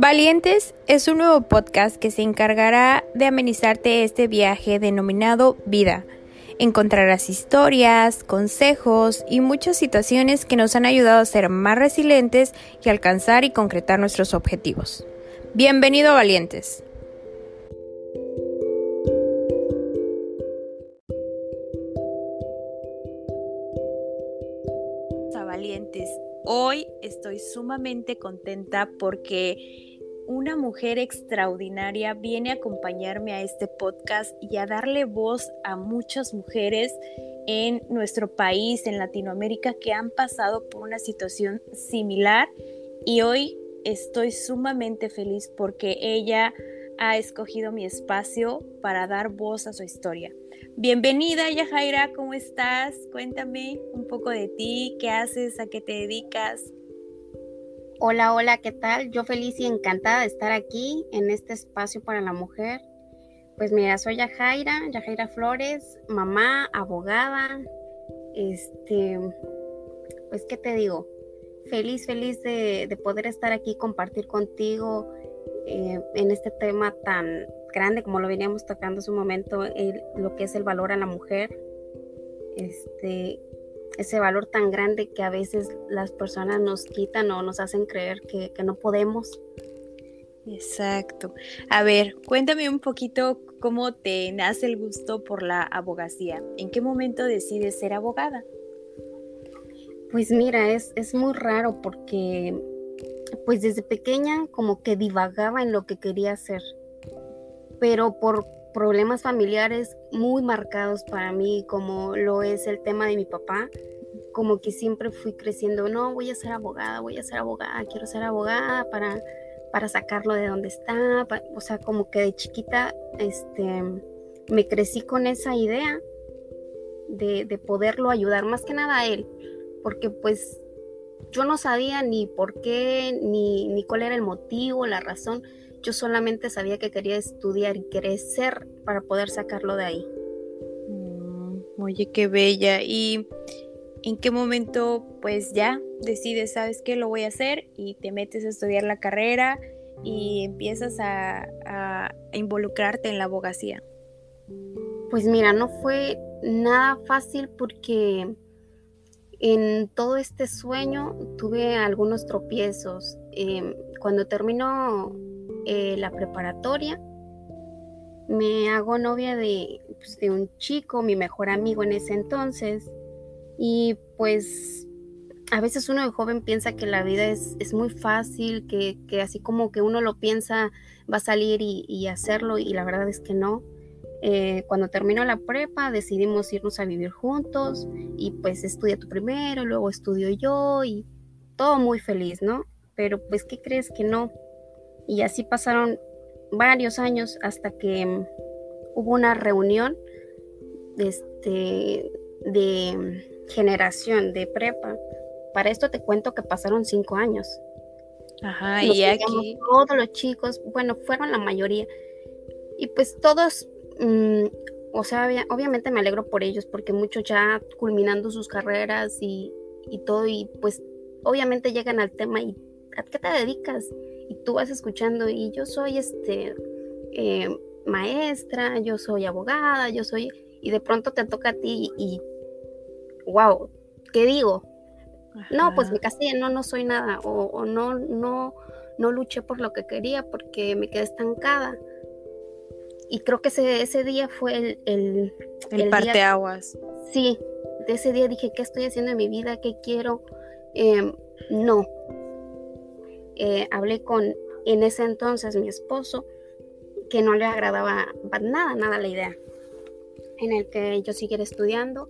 Valientes es un nuevo podcast que se encargará de amenizarte este viaje denominado vida. Encontrarás historias, consejos y muchas situaciones que nos han ayudado a ser más resilientes y alcanzar y concretar nuestros objetivos. Bienvenido Valientes. Valientes, hoy estoy sumamente contenta porque una mujer extraordinaria viene a acompañarme a este podcast y a darle voz a muchas mujeres en nuestro país, en Latinoamérica, que han pasado por una situación similar y hoy estoy sumamente feliz porque ella ha escogido mi espacio para dar voz a su historia. Bienvenida Yajaira, ¿cómo estás? Cuéntame un poco de ti, qué haces, a qué te dedicas. Hola, hola, ¿qué tal? Yo feliz y encantada de estar aquí en este espacio para la mujer. Pues mira, soy Yajaira, Yajaira Flores, mamá, abogada. Este, pues, ¿qué te digo? Feliz, feliz de, poder estar aquí, compartir contigo eh, en este tema tan grande como lo veníamos tocando hace un momento, lo que es el valor a la mujer. Este, ese valor tan grande que a veces las personas nos quitan o nos hacen creer que, no podemos. Exacto. A ver, cuéntame un poquito cómo te nace el gusto por la abogacía. ¿En qué momento decides ser abogada? Pues mira, es, es muy raro porque pues desde pequeña como que divagaba en lo que quería hacer, pero por problemas familiares muy marcados para mí, como lo es el tema de mi papá, como que siempre fui creciendo, no, voy a ser abogada, voy a ser abogada, quiero ser abogada para, para sacarlo de donde está, o sea, como que de chiquita este, me crecí con esa idea de, de poderlo ayudar, más que nada a él, porque pues yo no sabía ni por qué, ni, ni cuál era el motivo, la razón, yo solamente sabía que quería estudiar y crecer para poder sacarlo de ahí. Mm, oye, qué bella. ¿Y en qué momento pues ya decides, sabes qué, lo voy a hacer y te metes a estudiar la carrera y empiezas a, a involucrarte en la abogacía? Pues mira, no fue nada fácil porque en todo este sueño tuve algunos tropiezos. Em, cuando terminó eh, la preparatoria, me hago novia pues, de, un chico, mi mejor amigo en ese entonces, y pues a veces uno de joven piensa que la vida es, muy fácil, que, así como que uno lo piensa va a salir y, hacerlo, y la verdad es que no. Eh, cuando terminó la prepa decidimos irnos a vivir juntos y pues estudia tú primero, luego estudio yo y todo muy feliz, ¿no? Pero pues, ¿qué crees que no? Y así pasaron varios años hasta que mm, hubo una reunión este, de mm, generación de prepa. Para esto te cuento que pasaron cinco años. Ajá, y aquí. Todos los chicos, bueno, fueron la mayoría. Y pues todos, mm, o sea, obviamente me alegro por ellos, porque muchos ya culminando sus carreras y, y todo, y pues obviamente llegan al tema y ¿a qué te dedicas? Y tú vas escuchando y yo soy este eh, maestra, yo soy abogada, yo soy y de pronto te toca a ti y wow, ¿qué digo? No, pues me casé, no, no soy nada o, no, no, no luché por lo que quería porque me quedé estancada. Y creo que ese, ese día fue el... El, el, parteaguas. Sí, de ese día dije, ¿qué estoy haciendo en mi vida? ¿Qué quiero? Em, no, eh, hablé con en ese entonces mi esposo, que no le agradaba nada, nada la idea en el que yo siguiera estudiando.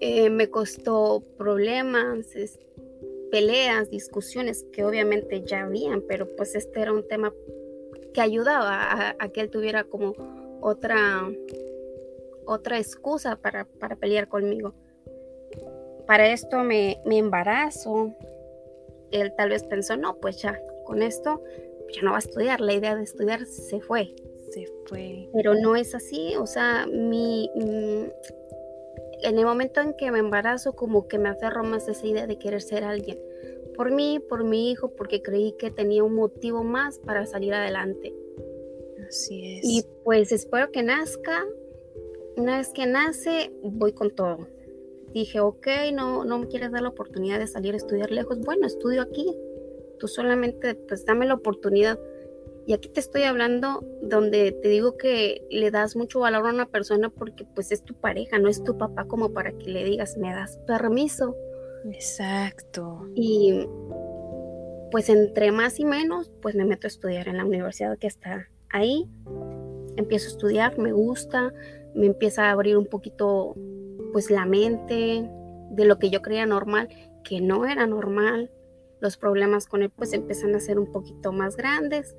Eh, me costó problemas, peleas, discusiones que obviamente ya habían, pero pues este era un tema que ayudaba a, que él tuviera como otra, otra excusa para, para pelear conmigo. Para esto me, me embarazo, él tal vez pensó, no, pues ya, con esto ya no va a estudiar, la idea de estudiar se fue. Se fue. Pero no es así, o sea, mi, mm, en el momento en que me embarazo, como que me aferro más a esa idea de querer ser alguien, por mí, por mi hijo, porque creí que tenía un motivo más para salir adelante. Así es. Y pues espero que nazca. Una vez que nace, voy con todo. Dije, ok, no, no me quieres dar la oportunidad de salir a estudiar lejos. Bueno, estudio aquí. Tú solamente, pues dame la oportunidad. Y aquí te estoy hablando donde te digo que le das mucho valor a una persona porque pues es tu pareja, no es tu papá como para que le digas, me das permiso. Exacto. Y pues entre más y menos, pues me meto a estudiar en la universidad que está ahí. Empiezo a estudiar, me gusta, me empieza a abrir un poquito pues la mente de lo que yo creía normal, que no era normal. Los problemas con él pues empiezan a ser un poquito más grandes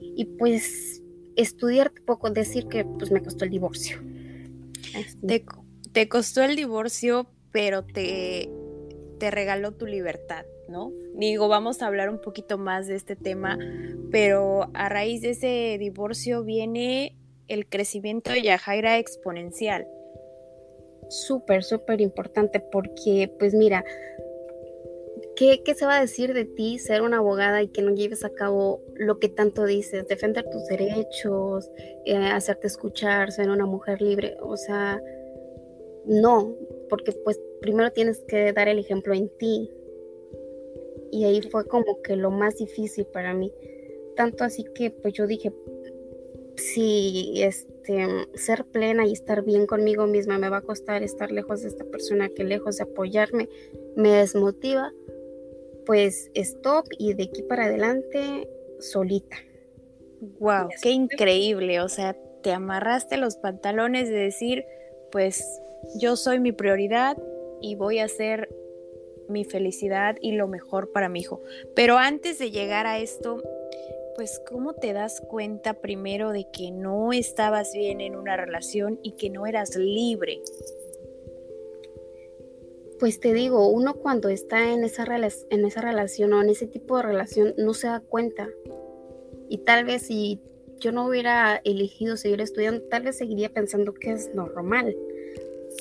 y pues estudiar poco decir que pues me costó el divorcio. Te, te, costó el divorcio, pero te, te regaló tu libertad, ¿no? Digo, vamos a hablar un poquito más de este tema, pero a raíz de ese divorcio viene el crecimiento de Yajaira exponencial. Súper, súper importante porque, pues mira, ¿qué, se va a decir de ti ser una abogada y que no lleves a cabo lo que tanto dices? Defender tus derechos, eh, hacerte escuchar, ser una mujer libre. O sea, no, porque pues primero tienes que dar el ejemplo en ti. Y ahí fue como que lo más difícil para mí. Tanto así que pues yo dije, si este, ser plena y estar bien conmigo misma me va a costar estar lejos de esta persona que lejos de apoyarme me desmotiva, pues stop y de aquí para adelante solita. Wow, qué increíble, o sea, te amarraste los pantalones de decir, pues yo soy mi prioridad y voy a hacer mi felicidad y lo mejor para mi hijo. Pero antes de llegar a esto, pues ¿cómo te das cuenta primero de que no estabas bien en una relación y que no eras libre? Pues te digo, uno cuando está en esa, en esa relación o en ese tipo de relación no se da cuenta. Y tal vez si yo no hubiera elegido seguir estudiando, tal vez seguiría pensando que es normal.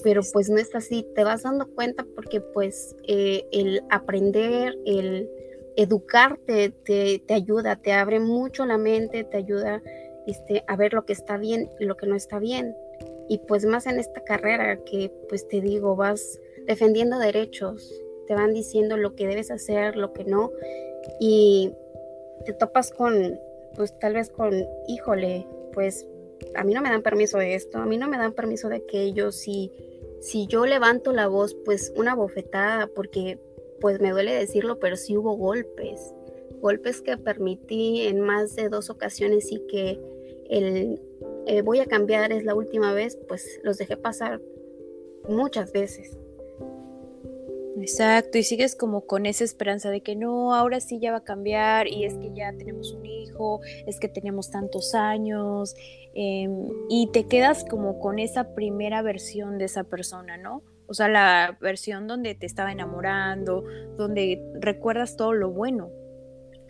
Pero pues no es así, te vas dando cuenta porque pues eh, el aprender, el educarte te, te, ayuda, te abre mucho la mente, te ayuda este, a ver lo que está bien y lo que no está bien. Y pues más en esta carrera que pues te digo, vas defendiendo derechos, te van diciendo lo que debes hacer, lo que no. Y te topas con, pues tal vez con, híjole, pues a mí no me dan permiso de esto, a mí no me dan permiso de aquello, si, si yo levanto la voz, pues una bofetada, porque pues me duele decirlo, pero sí hubo golpes, golpes que permití en más de dos ocasiones y que el eh, voy a cambiar es la última vez, pues los dejé pasar muchas veces. Exacto, y sigues como con esa esperanza de que no, ahora sí ya va a cambiar y es que ya tenemos un hijo, es que tenemos tantos años em, y te quedas como con esa primera versión de esa persona, ¿no? O sea, la versión donde te estaba enamorando, donde recuerdas todo lo bueno.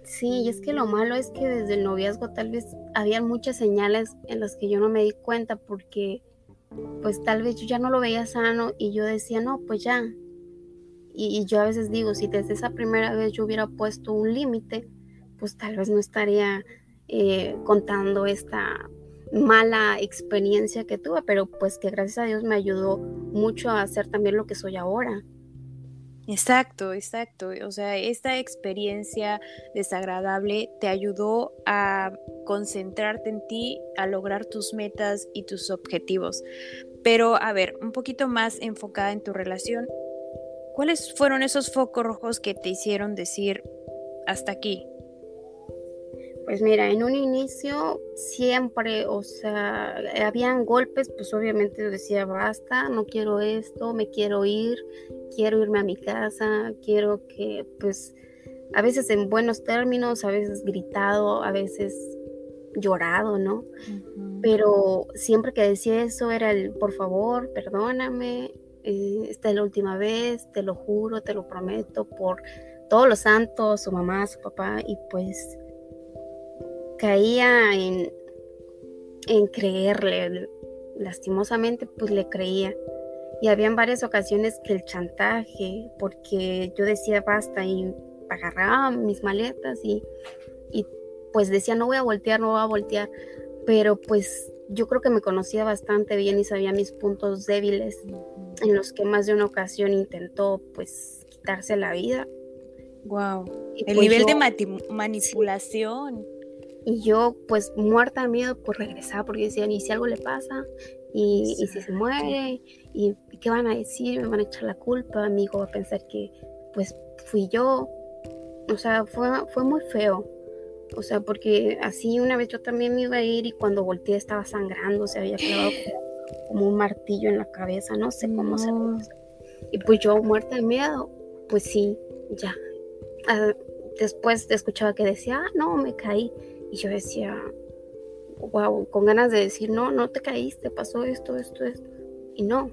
Sí, y es que lo malo es que desde el noviazgo tal vez habían muchas señales en las que yo no me di cuenta porque pues tal vez yo ya no lo veía sano y yo decía, no, pues ya. Y, yo a veces digo, si desde esa primera vez yo hubiera puesto un límite, pues tal vez no estaría eh, contando esta mala experiencia que tuve, pero pues que gracias a Dios me ayudó mucho a hacer también lo que soy ahora. Exacto, exacto. O sea, esta experiencia desagradable te ayudó a concentrarte en ti, a lograr tus metas y tus objetivos. Pero, a ver, un poquito más enfocada en tu relación, ¿cuáles fueron esos focos rojos que te hicieron decir hasta aquí? Pues mira, en un inicio siempre, o sea, habían golpes, pues obviamente decía, basta, no quiero esto, me quiero ir, quiero irme a mi casa, quiero que, pues, a veces en buenos términos, a veces gritado, a veces llorado, ¿no? Pero siempre que decía eso era el, por favor, perdóname, eh, esta es la última vez, te lo juro, te lo prometo, por todos los santos, su mamá, su papá, y pues caía en, en creerle, lastimosamente pues le creía. Y había en varias ocasiones que el chantaje, porque yo decía basta y agarraba mis maletas y, y pues decía, no voy a voltear, no voy a voltear, pero pues yo creo que me conocía bastante bien y sabía mis puntos débiles en los que más de una ocasión intentó pues quitarse la vida. Wow. El pues, nivel de manipulación. Y yo pues muerta de miedo pues regresaba porque decían, ¿y si algo le pasa? ¿Y, si se muere? ¿Y, qué van a decir? ¿Me van a echar la culpa? Mi hijo va a pensar que pues fui yo. O sea, fue, fue muy feo. O sea, porque así una vez yo también me iba a ir y cuando volteé estaba sangrando, se había quedado como, un martillo en la cabeza, no sé cómo se Y pues yo muerta de miedo, pues sí, ya. Ah, después escuchaba que decía, ah, no, me caí. Y yo decía, wow, con ganas de decir, no, no te caíste, pasó esto, esto, esto. Y no.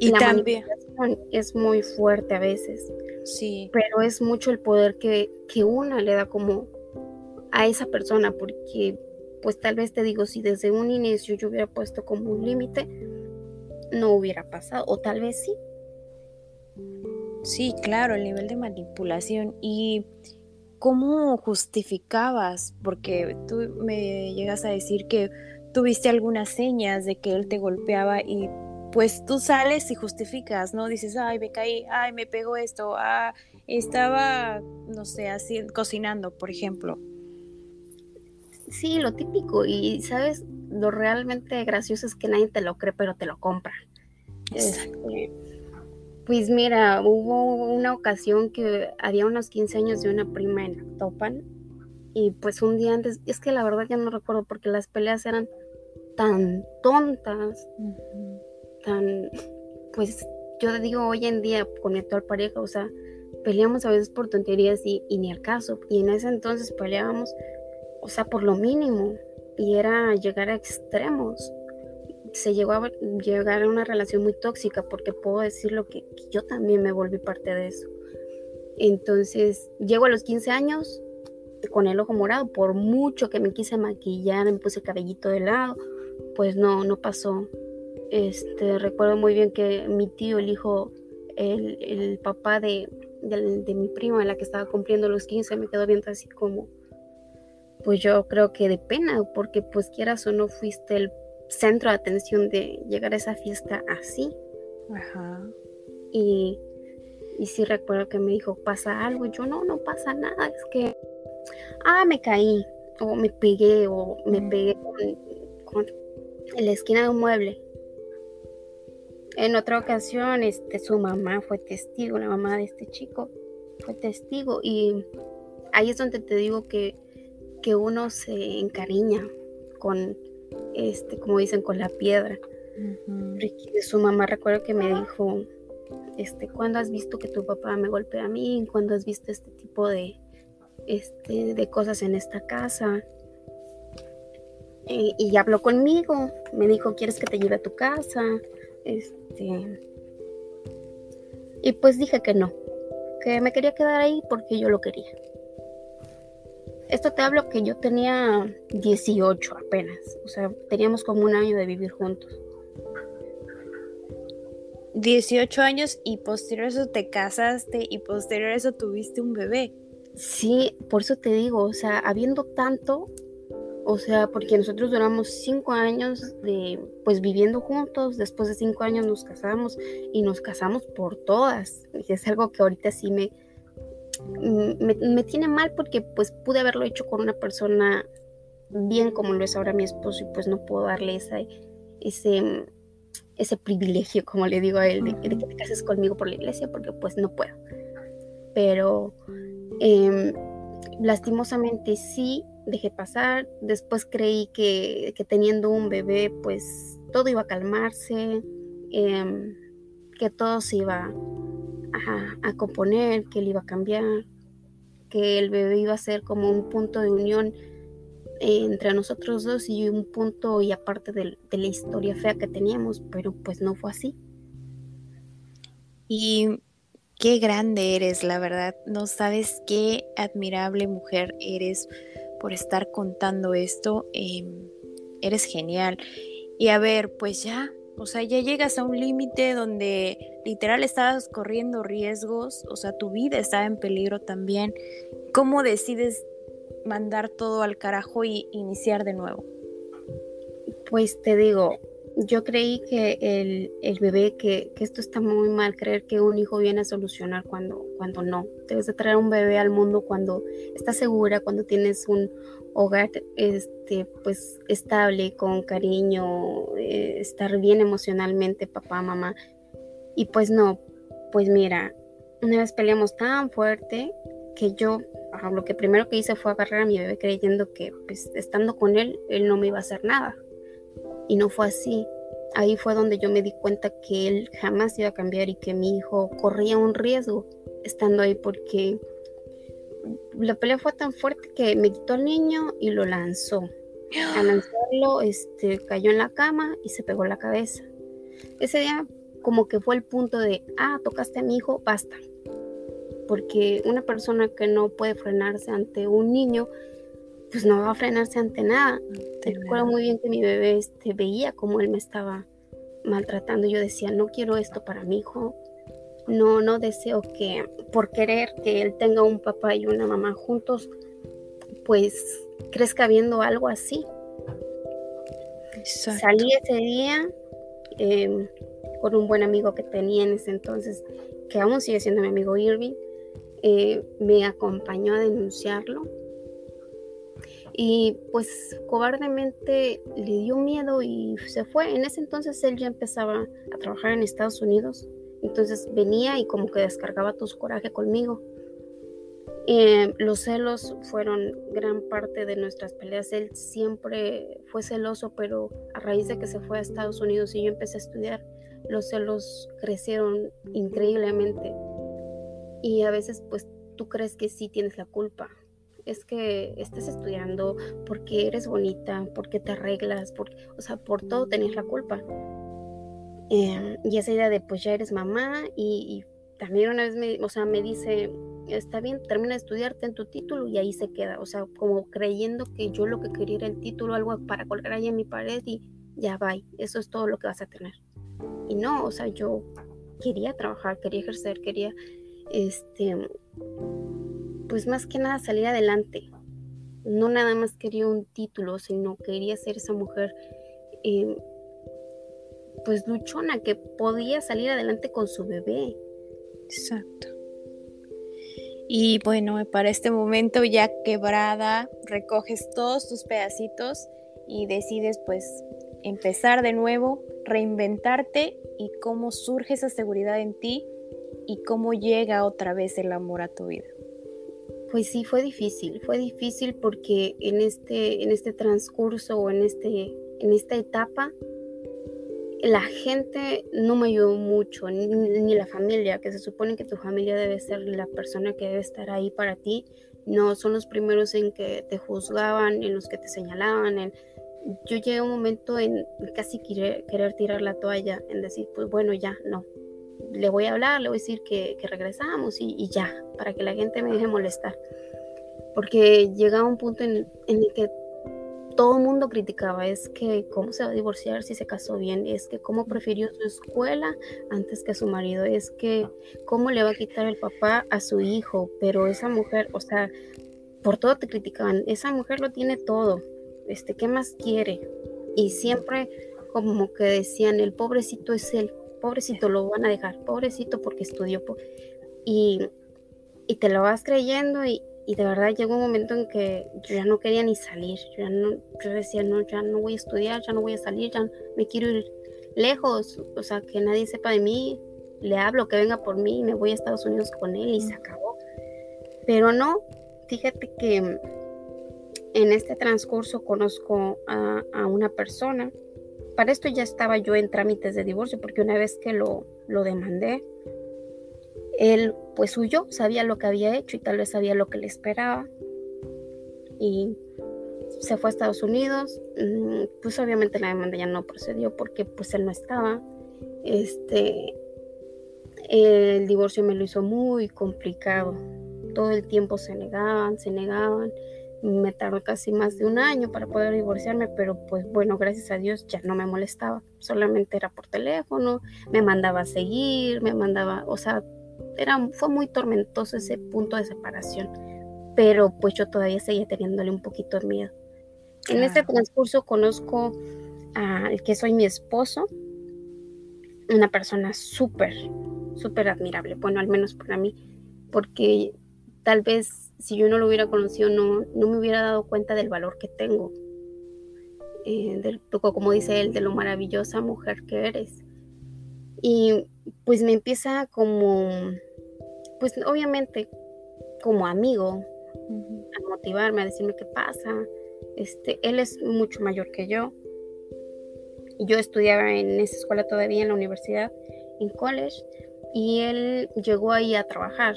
Y la también es muy fuerte a veces. Sí. Pero es mucho el poder que, que una le da como a esa persona, porque pues tal vez te digo, si desde un inicio yo hubiera puesto como un límite, no hubiera pasado, o tal vez sí. Sí, claro, el nivel de manipulación. ¿Y cómo justificabas? Porque tú me llegas a decir que tuviste algunas señas de que él te golpeaba y pues tú sales y justificas, ¿no? Dices, ay, me caí, ay, me pegó esto, ah, estaba, no sé, así, cocinando, por ejemplo. Sí, lo típico, y sabes, lo realmente gracioso es que nadie te lo cree, pero te lo compra. Este, pues mira, hubo una ocasión que había unos 15 años de una prima en Topan, y pues un día antes, es que la verdad ya no recuerdo porque las peleas eran tan tontas tan, pues yo digo hoy en día con mi actual pareja, o sea, peleamos a veces por tonterías y, ni al caso. Y en ese entonces peleábamos, o sea, por lo mínimo. Y era llegar a extremos. Se llegó a llegar a una relación muy tóxica porque puedo decirlo que, yo también me volví parte de eso. Entonces, llego a los 15 años con el ojo morado, por mucho que me quise maquillar, me puse cabellito de lado, pues no, no pasó. Este, recuerdo muy bien que mi tío, el hijo, el, papá de, mi prima, la que estaba cumpliendo los 15, me quedó viendo así como, pues yo creo que de pena, porque pues quieras o no fuiste el centro de atención de llegar a esa fiesta así. Ajá. Y, y sí recuerdo que me dijo, ¿pasa algo? yo no, no pasa nada, es que, ah, me caí, o me pegué, o me pegué con, en la esquina de un mueble. En otra ocasión, este, su mamá fue testigo, la mamá de este chico fue testigo y ahí es donde te digo que, que uno se encariña con, este, como dicen, con la piedra. Su mamá recuerdo que me dijo, este, ¿cuándo has visto que tu papá me golpea a mí? ¿Cuándo has visto este tipo de, este, de cosas en esta casa? Y, y habló conmigo, me dijo, ¿quieres que te lleve a tu casa? Este. Y pues dije que no, que me quería quedar ahí porque yo lo quería. Esto te hablo que yo tenía 18 apenas, o sea, teníamos como un año de vivir juntos. 18 años y posterior a eso te casaste y posterior a eso tuviste un bebé. Sí, por eso te digo, o sea, habiendo tanto, o sea, porque nosotros duramos cinco años de, pues viviendo juntos, después de cinco años nos casamos y nos casamos por todas. Y es algo que ahorita sí me, me, tiene mal porque pues pude haberlo hecho con una persona bien como lo es ahora mi esposo y pues no puedo darle ese, ese privilegio, como le digo a él, de, que te cases conmigo por la iglesia porque pues no puedo. Pero em, lastimosamente sí dejé pasar. Después creí que, teniendo un bebé, pues todo iba a calmarse, em, que todo se iba a, componer, que él iba a cambiar, que el bebé iba a ser como un punto de unión entre nosotros dos y un punto y aparte de, de la historia fea que teníamos, pero pues no fue así. Y qué grande eres, la verdad. No sabes qué admirable mujer eres por estar contando esto. Em, eres genial. Y a ver, pues ya O sea, ya llegas a un límite donde literal estabas corriendo riesgos, o sea, tu vida estaba en peligro también. ¿Cómo decides mandar todo al carajo y iniciar de nuevo? Pues te digo, yo creí que el, el bebé, que, que, esto está muy mal, creer que un hijo viene a solucionar cuando, cuando no. Debes de traer un bebé al mundo cuando estás segura, cuando tienes un hogar este, pues, estable, con cariño, eh, estar bien emocionalmente, papá, mamá. Y pues no, pues mira, una vez peleamos tan fuerte que yo lo que primero que hice fue agarrar a mi bebé creyendo que pues estando con él, él no me iba a hacer nada. Y no fue así. Ahí fue donde yo me di cuenta que él jamás iba a cambiar y que mi hijo corría un riesgo estando ahí porque la pelea fue tan fuerte que me quitó al niño y lo lanzó. Al lanzarlo, este, cayó en la cama y se pegó la cabeza. Ese día como que fue el punto de, ah, tocaste a mi hijo, basta. Porque una persona que no puede frenarse ante un niño, pues no va a frenarse ante nada. recuerdo muy bien que mi bebé este, veía cómo él me estaba maltratando. Yo decía, no quiero esto para mi hijo. No, no deseo que por querer que él tenga un papá y una mamá juntos, pues crezca viendo algo así. Salí ese día em, con un buen amigo que tenía en ese entonces, que aún sigue siendo mi amigo Irving. Eh, me acompañó a denunciarlo y pues cobardemente le dio miedo y se fue. En ese entonces él ya empezaba a trabajar en Estados Unidos, entonces venía y como que descargaba su coraje conmigo. Eh, los celos fueron gran parte de nuestras peleas. Él siempre fue celoso, pero a raíz de que se fue a Estados Unidos y yo empecé a estudiar, los celos crecieron increíblemente. Y a veces pues tú crees que sí tienes la culpa, es que estés estudiando, porque eres bonita, porque te arreglas, porque, o sea, por todo tenías la culpa. Em, y esa idea de pues ya eres mamá y, también una vez me, o sea, me dice, está bien, termina de estudiarte en tu título y ahí se queda, o sea, como creyendo que yo lo que quería era el título, algo para colgar ahí en mi pared y ya va, eso es todo lo que vas a tener. Y no, o sea, yo quería trabajar, quería ejercer, quería, este, pues más que nada salir adelante. No nada más quería un título, sino quería ser esa mujer em, pues luchona que podía salir adelante con su bebé. Exacto. Y bueno, para este momento ya quebrada, recoges todos tus pedacitos y decides pues empezar de nuevo, reinventarte y cómo surge esa seguridad en ti y cómo llega otra vez el amor a tu vida. Pues sí, fue difícil, fue difícil porque en este, en este transcurso o en, este, en esta etapa, la gente no me ayudó mucho, ni, la familia, que se supone que tu familia debe ser la persona que debe estar ahí para ti. No, son los primeros en que te juzgaban, en los que te señalaban. En... Yo llegué a un momento en casi querer, tirar la toalla, en decir, pues bueno, ya, no, le voy a hablar, le voy a decir que, regresamos y, ya, para que la gente me deje molestar. Porque llegaba un punto en, el que todo el mundo criticaba, es que cómo se va a divorciar si se casó bien, es que cómo prefirió su escuela antes que su marido, es que cómo le va a quitar el papá a su hijo, pero esa mujer, o sea, por todo te criticaban, esa mujer lo tiene todo, este, ¿qué más quiere? Y siempre como que decían, el pobrecito es él, pobrecito, lo van a dejar, pobrecito porque estudió. Y, y te lo vas creyendo y, y, de verdad llegó un momento en que yo ya no quería ni salir, yo, ya no, yo decía, no, ya no voy a estudiar, ya no voy a salir, ya me quiero ir lejos, o sea, que nadie sepa de mí, le hablo, que venga por mí, me voy a Estados Unidos con él y se acabó. Pero no, fíjate que en este transcurso conozco a, a una persona para esto ya estaba yo en trámites de divorcio, porque una vez que lo, lo demandé, él pues huyó, sabía lo que había hecho y tal vez sabía lo que le esperaba. Y se fue a Estados Unidos. Mm, pues obviamente la demanda ya no procedió porque pues él no estaba. Este, el divorcio me lo hizo muy complicado. Todo el tiempo se negaban, se negaban. me tardó casi más de un año para poder divorciarme, pero pues bueno, gracias a Dios ya no me molestaba, solamente era por teléfono, me mandaba a seguir, me mandaba, o sea, era, fue muy tormentoso ese punto de separación, pero pues yo todavía seguía teniéndole un poquito de miedo. En este transcurso conozco al que soy mi esposo, una persona súper, súper admirable, bueno, al menos para mí, porque tal vez si yo no lo hubiera conocido no, no me hubiera dado cuenta del valor que tengo, eh, del, como dice él, de lo maravillosa mujer que eres. Y pues me empieza como, pues obviamente como amigo, a motivarme, a decirme qué pasa. Este, él es mucho mayor que yo. Yo estudiaba en esa escuela todavía en la universidad, en college, y él llegó ahí a trabajar.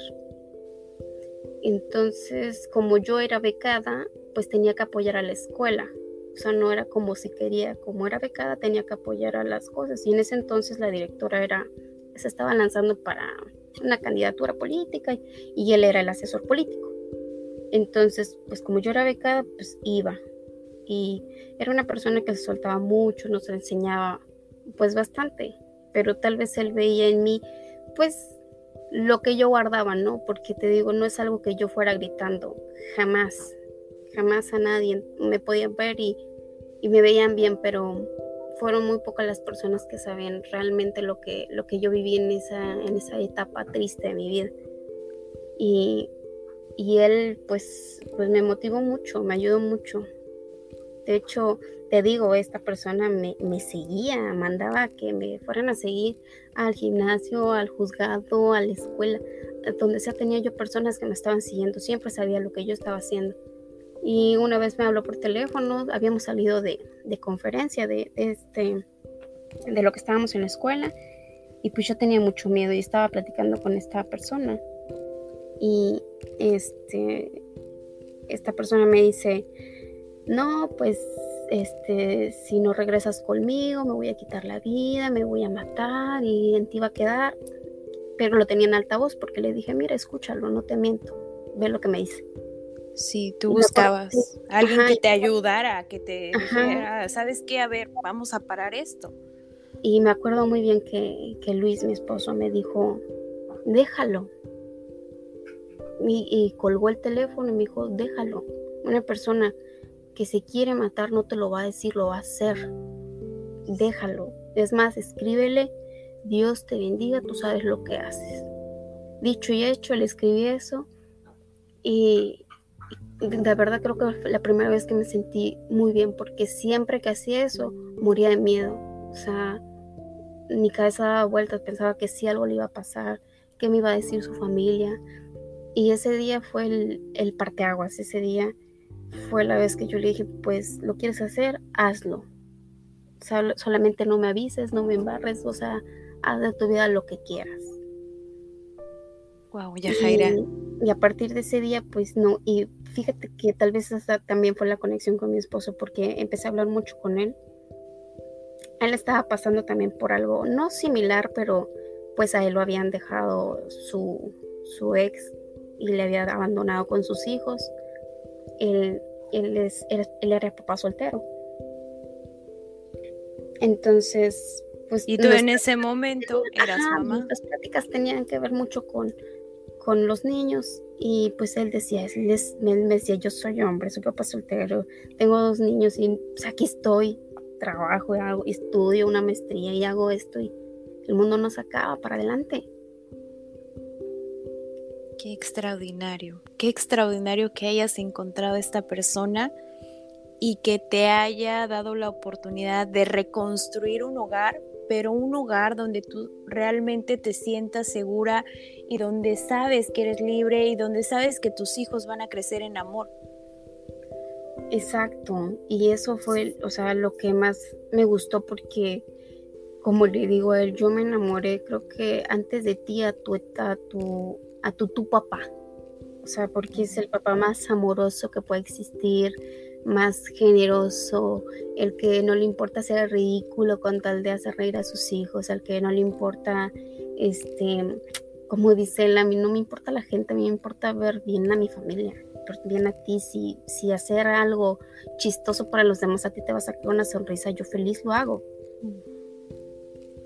Entonces, como yo era becada, pues tenía que apoyar a la escuela. O sea, no era como si quería, como era becada, tenía que apoyar a las cosas. Y en ese entonces la directora era, se estaba lanzando para una candidatura política y, él era el asesor político. Entonces, pues como yo era becada, pues iba. Y era una persona que se soltaba mucho, nos enseñaba pues bastante, pero tal vez él veía en mí pues lo que yo guardaba, ¿no? Porque te digo, no es algo que yo fuera gritando, jamás, jamás a nadie me podían ver y, me veían bien, pero fueron muy pocas las personas que sabían realmente lo que, lo que yo viví en esa, en esa etapa triste de mi vida. Y, y él pues, pues me motivó mucho, me ayudó mucho. De hecho, te digo, esta persona me, seguía, mandaba que me fueran a seguir al gimnasio, al juzgado, a la escuela, donde sea tenía yo personas que me estaban siguiendo, siempre sabía lo que yo estaba haciendo. Y una vez me habló por teléfono, habíamos salido de, conferencia de, este, de lo que estábamos en la escuela, y pues yo tenía mucho miedo y estaba platicando con esta persona. Y este, esta persona me dice, no, pues este, si no regresas conmigo, me voy a quitar la vida, me voy a matar y en ti va a quedar. Pero lo tenía en altavoz porque le dije, mira, escúchalo, no te miento, ve lo que me dice. Sí, tú buscabas alguien que te ayudara, que te dijera, ¿sabes qué? A ver, vamos a parar esto. Y me acuerdo muy bien que, que Luis, mi esposo, me dijo, déjalo. Y, y colgó el teléfono y me dijo, déjalo. Una persona que se quiere matar no te lo va a decir, lo va a hacer. Déjalo. Es más, escríbele, Dios te bendiga, tú sabes lo que haces. Dicho y hecho, le escribí eso y de verdad creo que fue la primera vez que me sentí muy bien porque siempre que hacía eso moría de miedo. O sea, mi cabeza daba vueltas, pensaba que si algo le iba a pasar, qué me iba a decir su familia. Y ese día fue el, el parteaguas, ese día fue la vez que yo le dije, pues lo quieres hacer, hazlo. solamente no me avises, no me embarres, o sea, haz de tu vida lo que quieras. Wow, ya Jaira. Y, a partir de ese día, pues no, y fíjate que tal vez esa también fue la conexión con mi esposo, porque empecé a hablar mucho con él. Él estaba pasando también por algo no similar, pero pues a él lo habían dejado su, su ex y le había abandonado con sus hijos él, él, es, él, era papá soltero. Entonces, pues... Y tú en ese momento eras mamá. Las pláticas tenían que ver mucho con, con los niños y pues él decía, él, me, decía, yo soy hombre, soy papá soltero, tengo dos niños y pues, aquí estoy, trabajo, hago, estudio una maestría y hago esto y el mundo no se acaba para adelante. Qué extraordinario, qué extraordinario que hayas encontrado a esta persona y que te haya dado la oportunidad de reconstruir un hogar, pero un hogar donde tú realmente te sientas segura y donde sabes que eres libre y donde sabes que tus hijos van a crecer en amor. Exacto, y eso fue, o sea, lo que más me gustó porque, como le digo a él, yo me enamoré, creo que antes de ti, a tu, a tu a tu, tu papá. O sea, porque es el papá más amoroso que puede existir, más generoso, el que no le importa hacer ridículo con tal de hacer reír a sus hijos, al que no le importa, este, como dice él, a mí no me importa la gente, me importa ver bien a mi familia, bien a ti, si, si hacer algo chistoso para los demás a ti te va a sacar una sonrisa, yo feliz lo hago.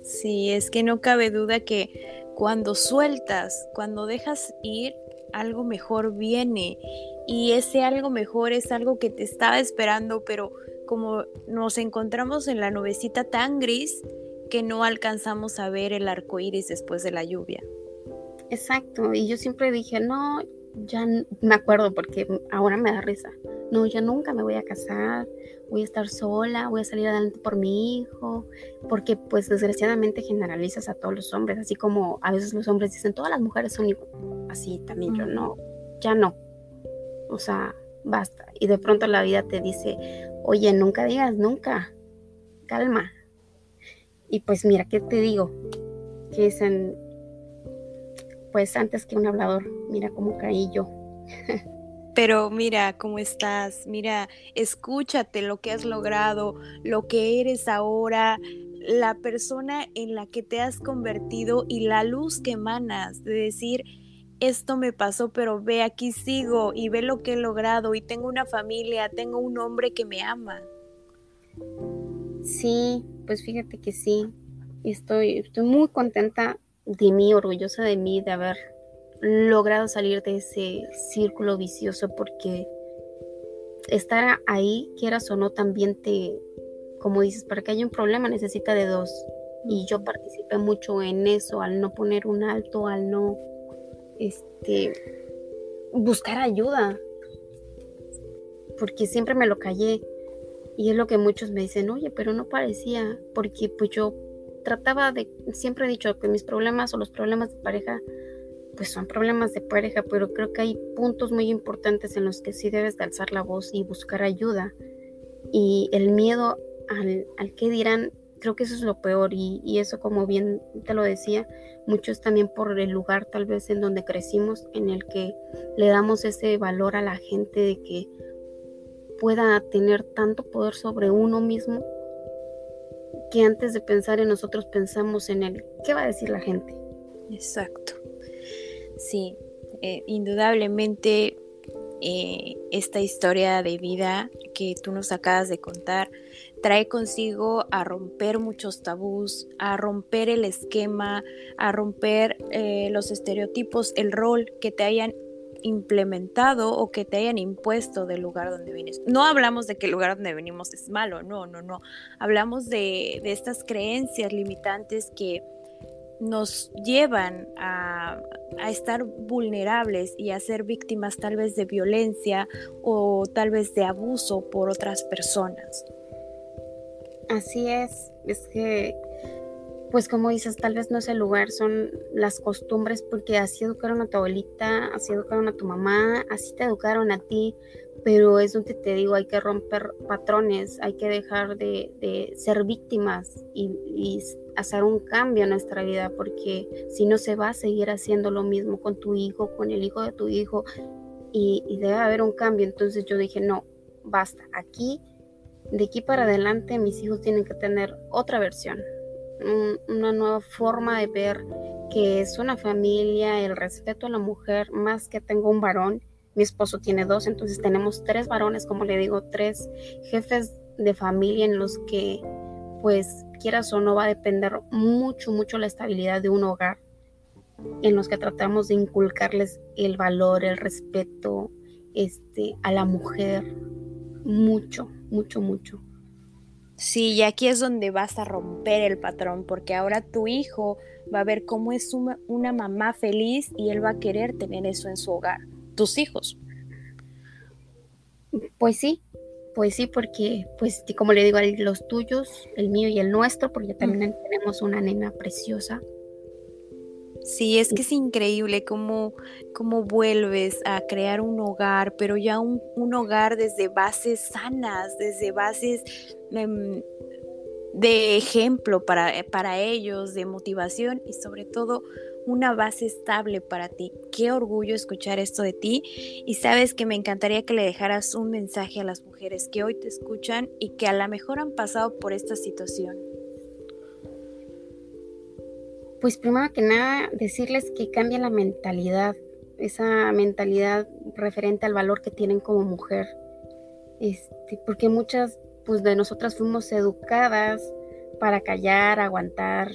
Sí, es que no cabe duda que cuando sueltas, cuando dejas ir, algo mejor viene. Y ese algo mejor es algo que te estaba esperando, pero como nos encontramos en la nubecita tan gris que no alcanzamos a ver el arco iris después de la lluvia. Exacto, y yo siempre dije, no, ya me acuerdo porque ahora me da risa. No, yo nunca me voy a casar, voy a estar sola, voy a salir adelante por mi hijo, porque pues desgraciadamente generalizas a todos los hombres, así como a veces los hombres dicen, todas las mujeres son así, también yo no, ya no. O sea, basta. Y de pronto la vida te dice, oye, nunca digas nunca, calma. Y pues mira, ¿qué te digo? Que es en, pues antes que un hablador, mira cómo caí yo. Pero mira cómo estás, mira, escúchate lo que has logrado, lo que eres ahora, la persona en la que te has convertido y la luz que emanas de decir, esto me pasó, pero ve, aquí sigo y ve lo que he logrado y tengo una familia, tengo un hombre que me ama. Sí, pues fíjate que sí, estoy, estoy muy contenta de mí, orgullosa de mí, de haber logrado salir de ese círculo vicioso, porque estar ahí, quieras o no, también te, como dices, para que haya un problema necesita de dos. Y yo participé mucho en eso, al no poner un alto, al no este, buscar ayuda, porque siempre me lo callé. Y es lo que muchos me dicen, oye, pero no parecía, porque pues yo trataba de, siempre he dicho que mis problemas o los problemas de pareja, pues son problemas de pareja, pero creo que hay puntos muy importantes en los que sí debes de alzar la voz y buscar ayuda. Y el miedo al, al que dirán, creo que eso es lo peor y, y, eso como bien te lo decía, mucho es también por el lugar tal vez en donde crecimos, en el que le damos ese valor a la gente de que pueda tener tanto poder sobre uno mismo que antes de pensar en nosotros pensamos en el qué va a decir la gente. Exacto. Sí, eh, indudablemente eh, esta historia de vida que tú nos acabas de contar trae consigo a romper muchos tabús, a romper el esquema, a romper eh, los estereotipos, el rol que te hayan implementado o que te hayan impuesto del lugar donde vienes. No hablamos de que el lugar donde venimos es malo, no, no, no. Hablamos de, de estas creencias limitantes que nos llevan a, a, estar vulnerables y a ser víctimas tal vez de violencia o tal vez de abuso por otras personas. Así es, es que pues como dices, tal vez no es el lugar, son las costumbres, porque así educaron a tu abuelita, así educaron a tu mamá, así te educaron a ti, pero es donde te digo, hay que romper patrones, hay que dejar de, ser víctimas y, hacer un cambio en nuestra vida, porque si no se va a seguir haciendo lo mismo con tu hijo, con el hijo de tu hijo, y debe haber un cambio. Entonces yo dije, no, basta, aquí, de aquí para adelante mis hijos tienen que tener otra versión, una nueva forma de ver que es una familia, el respeto a la mujer, más que tengo un varón. Mi esposo tiene dos, entonces tenemos tres varones, como le digo, tres jefes de familia en los que, pues, quieras o no, va a depender mucho, mucho la estabilidad de un hogar, en los que tratamos de inculcarles el valor, el respeto este, a la mujer, mucho, mucho, mucho. Sí, y aquí es donde vas a romper el patrón, porque ahora tu hijo va a ver cómo es una, una mamá feliz y él va a querer tener eso en su hogar. Tus hijos. Pues sí, pues sí, porque, pues como le digo, los tuyos, el mío y el nuestro, porque también tenemos una nena preciosa. Sí, es que es increíble cómo, cómo vuelves a crear un hogar, pero ya un, un hogar desde bases sanas, desde bases em, de ejemplo para, eh, para ellos, de motivación y sobre todo una base estable para ti. Qué orgullo escuchar esto de ti y sabes que me encantaría que le dejaras un mensaje a las mujeres que hoy te escuchan y que a lo mejor han pasado por esta situación. Pues primero que nada, decirles que cambien la mentalidad. esa mentalidad referente al valor que tienen como mujer. Este, porque muchas pues, de nosotras fuimos educadas para callar, aguantar,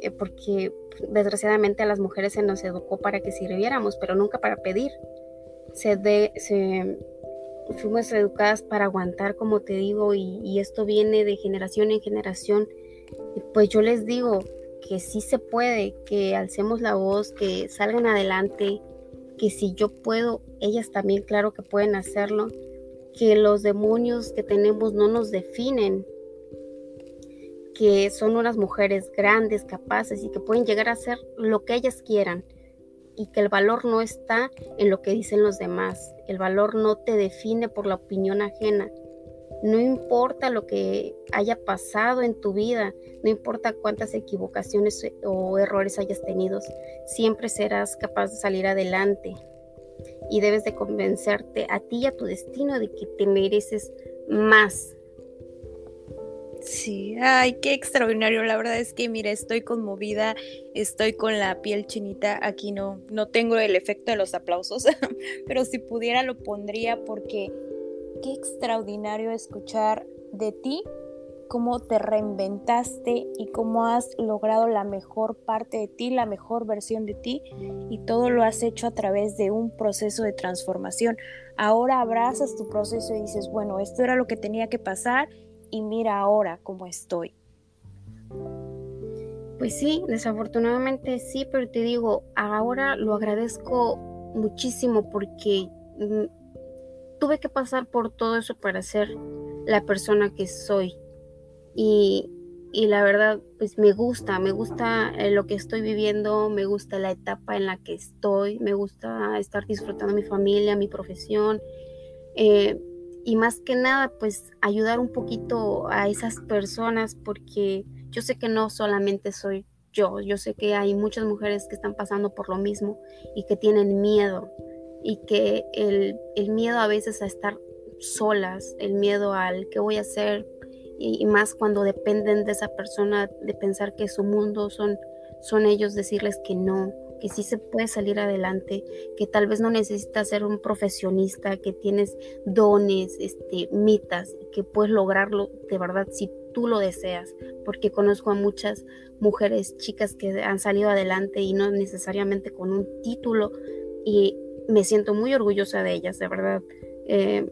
eh, porque desgraciadamente a las mujeres se nos educó para que sirviéramos, pero nunca para pedir. Se fuimos educadas para aguantar, como te digo, y, y esto viene de generación en generación. Pues yo les digo que sí se puede, que alcemos la voz, que salgan adelante, que si yo puedo, ellas también claro que pueden hacerlo, que los demonios que tenemos no nos definen, que son unas mujeres grandes, capaces y que pueden llegar a hacer lo que ellas quieran y que el valor no está en lo que dicen los demás, el valor no te define por la opinión ajena. No importa lo que haya pasado en tu vida, no importa cuántas equivocaciones o errores hayas tenido, siempre serás capaz de salir adelante. Y debes de convencerte a ti y a tu destino de que te mereces más Sí, ay, qué extraordinario. La verdad es que, mira, estoy conmovida, estoy con la piel chinita. Aquí no, no tengo el efecto de los aplausos, pero si pudiera lo pondría porque qué extraordinario escuchar de ti cómo te reinventaste y cómo has logrado la mejor parte de ti, la mejor versión de ti y todo lo has hecho a través de un proceso de transformación. Ahora abrazas tu proceso y dices, bueno, esto era lo que tenía que pasar y mira ahora cómo estoy. Pues sí, desafortunadamente sí, pero te digo, ahora lo agradezco muchísimo porque mm, tuve que pasar por todo eso para ser la persona que soy. Y, y la verdad, pues me gusta, me gusta eh, lo que estoy viviendo, me gusta la etapa en la que estoy, me gusta estar disfrutando mi familia, mi profesión. Eh, y más que nada pues ayudar un poquito a esas personas porque yo sé que no solamente soy yo, yo sé que hay muchas mujeres que están pasando por lo mismo y que tienen miedo y que el, miedo a veces a estar solas, el miedo al qué voy a hacer y, más cuando dependen de esa persona, de pensar que su mundo son, son ellos, decirles que no, que sí se puede salir adelante, que tal vez no necesitas ser un profesionista, que tienes dones, este, mitas, que puedes lograrlo de verdad si tú lo deseas, porque conozco a muchas mujeres, chicas que han salido adelante y no necesariamente con un título y me siento muy orgullosa de ellas, de verdad. Eh,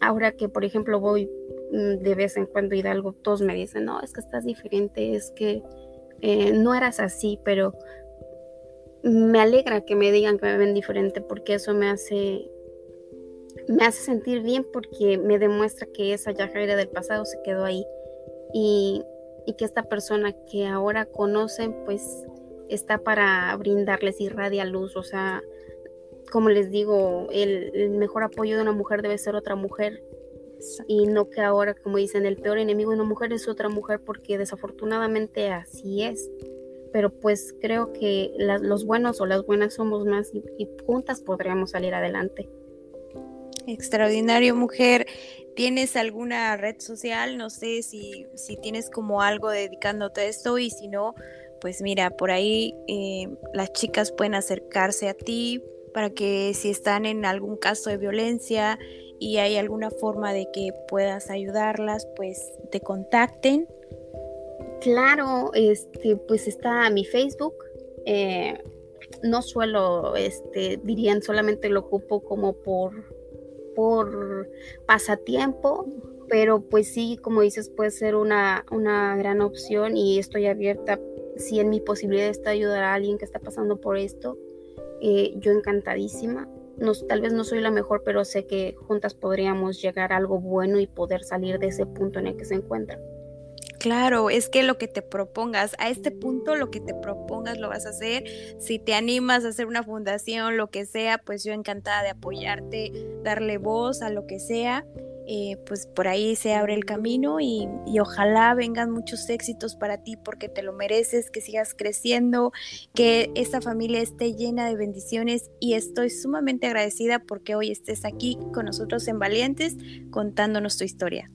ahora que, por ejemplo, voy mm, de vez en cuando a Hidalgo, todos me dicen, no, es que estás diferente, es que eh, no eras así, pero me alegra que me digan que me ven diferente porque eso me hace me hace sentir bien porque me demuestra que esa Yajaira del pasado se quedó ahí y, que esta persona que ahora conocen pues está para brindarles irradia luz, o sea, como les digo, el, el mejor apoyo de una mujer debe ser otra mujer y no que ahora, como dicen, el peor enemigo de una mujer es otra mujer porque desafortunadamente así es pero pues creo que los buenos o las buenas somos más y, juntas podríamos salir adelante. Extraordinario, mujer. ¿Tienes alguna red social? No sé si, si tienes como algo dedicándote a esto y si no, pues mira, por ahí eh, las chicas pueden acercarse a ti para que si están en algún caso de violencia y hay alguna forma de que puedas ayudarlas, pues te contacten Claro, este, pues está mi Facebook. Eh, no suelo, este, dirían, solamente lo ocupo como por, por pasatiempo, pero pues sí, como dices, puede ser una, una gran opción y estoy abierta. Si en mi posibilidad está ayudar a alguien que está pasando por esto, eh, yo encantadísima. No, tal vez no soy la mejor, pero sé que juntas podríamos llegar a algo bueno y poder salir de ese punto en el que se encuentran. Claro, es que lo que te propongas, a este punto lo que te propongas lo vas a hacer. Si te animas a hacer una fundación, lo que sea, pues yo encantada de apoyarte, darle voz a lo que sea. Eh, pues por ahí se abre el camino y, ojalá vengan muchos éxitos para ti porque te lo mereces, que sigas creciendo, que esta familia esté llena de bendiciones y estoy sumamente agradecida porque hoy estés aquí con nosotros en Valientes contándonos tu historia.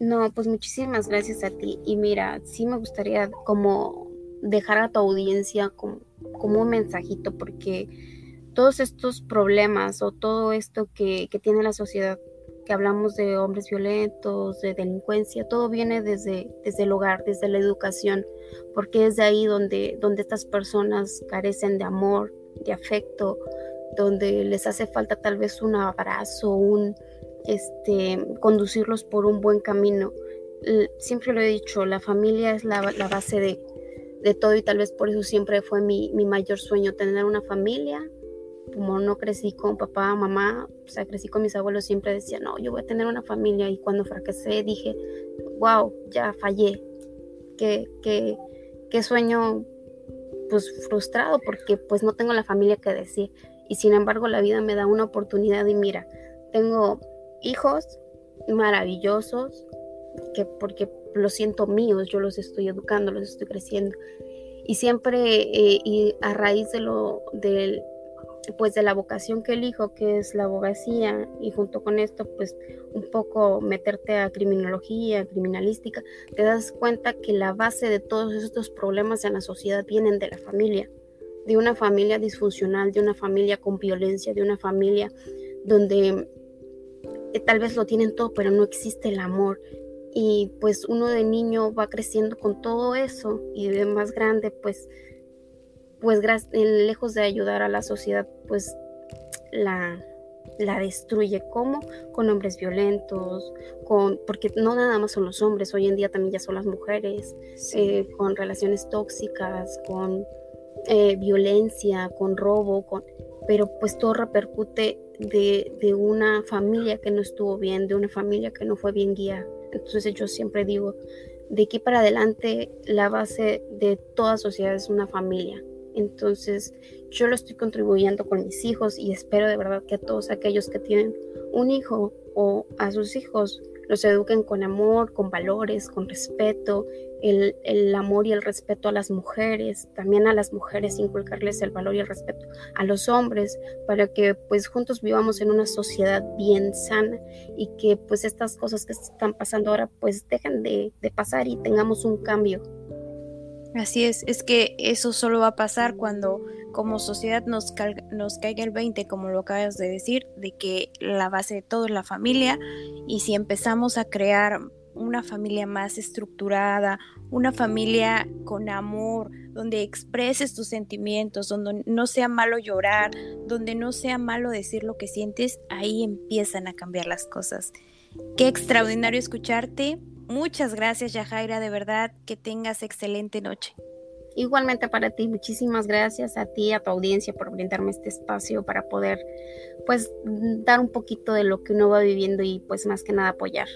No, pues muchísimas gracias a ti. Y mira, sí me gustaría como dejar a tu audiencia como, un mensajito, porque todos estos problemas o todo esto que, tiene la sociedad, que hablamos de hombres violentos, de delincuencia, todo viene desde, desde el hogar, desde la educación, porque es de ahí donde, donde estas personas carecen de amor, de afecto, donde les hace falta tal vez un abrazo, un este conducirlos por un buen camino. Siempre lo he dicho, la familia es la, base de, de, todo y tal vez por eso siempre fue mi, mi mayor sueño, tener una familia, como no crecí con papá, mamá, o sea, crecí con mis abuelos, siempre decía, no, yo voy a tener una familia y cuando fracasé dije, wow, ya fallé, qué, qué, qué sueño pues frustrado porque pues no tengo la familia que decir. Y sin embargo la vida me da una oportunidad y mira, tengo hijos maravillosos que porque los siento míos, yo los estoy educando, los estoy creciendo. Y siempre eh, y a raíz de lo del pues de la vocación que elijo, que es la abogacía, y junto con esto, pues un poco meterte a criminología, criminalística, te das cuenta que la base de todos estos problemas en la sociedad vienen de la familia, de una familia disfuncional, de una familia con violencia, de una familia donde eh, tal vez lo tienen todo, pero no existe el amor. Y pues uno de niño va creciendo con todo eso y de más grande, pues pues lejos de ayudar a la sociedad, pues la, la destruye. ¿Cómo? Con hombres violentos, con, porque no nada más son los hombres, hoy en día también ya son las mujeres, eh, con relaciones tóxicas, con eh, violencia, con robo, con, pero pues todo repercute de, de, una familia que no estuvo bien, de una familia que no fue bien guiada. Entonces yo siempre digo, de aquí para adelante la base de toda sociedad es una familia. Entonces yo lo estoy contribuyendo con mis hijos y espero de verdad que todos aquellos que tienen un hijo o a sus hijos los eduquen con amor, con valores, con respeto, el, el, amor y el respeto a las mujeres, también a las mujeres inculcarles el valor y el respeto a los hombres, para que pues juntos vivamos en una sociedad bien sana y que pues estas cosas que están pasando ahora pues dejen de, de pasar y tengamos un cambio. Así es, es que eso solo va a pasar cuando como sociedad nos, caiga el 20, como lo acabas de decir, de que la base de todo es la familia y si empezamos a crear una familia más estructurada, una familia con amor, donde expreses tus sentimientos, donde no sea malo llorar, donde no sea malo decir lo que sientes, ahí empiezan a cambiar las cosas. Qué extraordinario escucharte. Muchas gracias, Yajaira, de verdad, que tengas excelente noche. Igualmente para ti, muchísimas gracias a ti, a tu audiencia por brindarme este espacio para poder pues dar un poquito de lo que uno va viviendo y pues más que nada apoyar.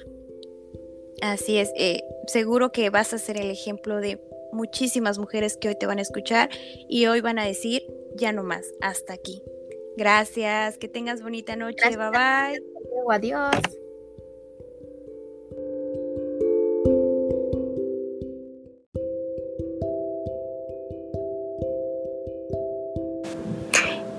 Así es, eh, seguro que vas a ser el ejemplo de muchísimas mujeres que hoy te van a escuchar y hoy van a decir, ya no más, hasta aquí. Gracias, que tengas bonita noche, bye bye. Adiós.